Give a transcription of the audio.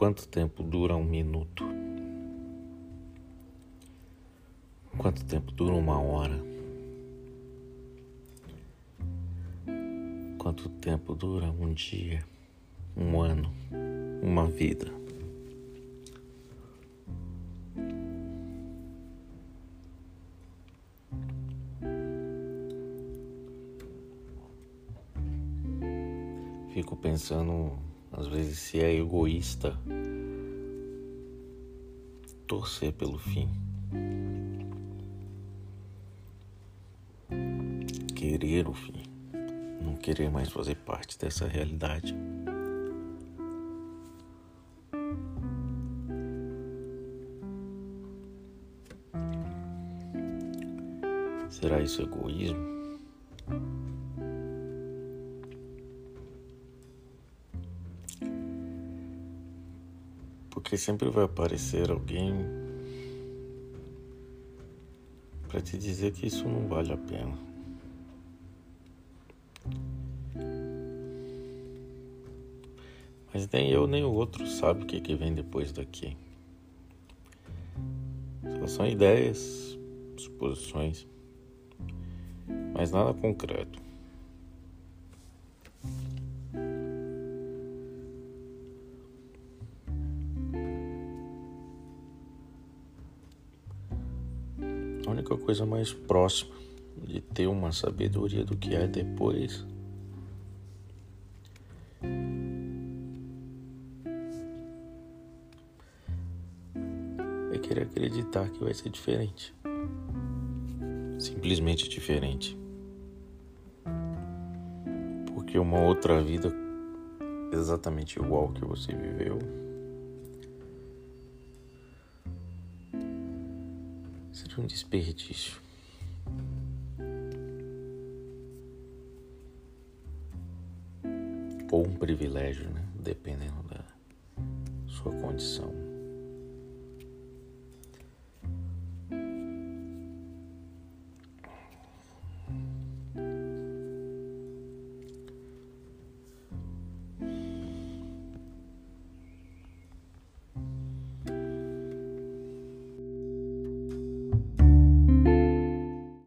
Quanto tempo dura um minuto? Quanto tempo dura uma hora? Quanto tempo dura um dia, um ano, uma vida? Fico pensando, às vezes, se é egoísta torcer pelo fim. Querer o fim. Não querer mais fazer parte dessa realidade. Será isso egoísmo? Porque sempre vai aparecer alguém para te dizer que isso não vale a pena. Mas nem eu nem o outro sabe o que, que vem depois daqui. Só são ideias, suposições, mas nada concreto. A única coisa mais próxima de ter uma sabedoria do que é depois é querer acreditar que vai ser diferente. Simplesmente diferente. Porque uma outra vida exatamente igual que você viveu seria um desperdício. Ou um privilégio, né? Dependendo da sua condição.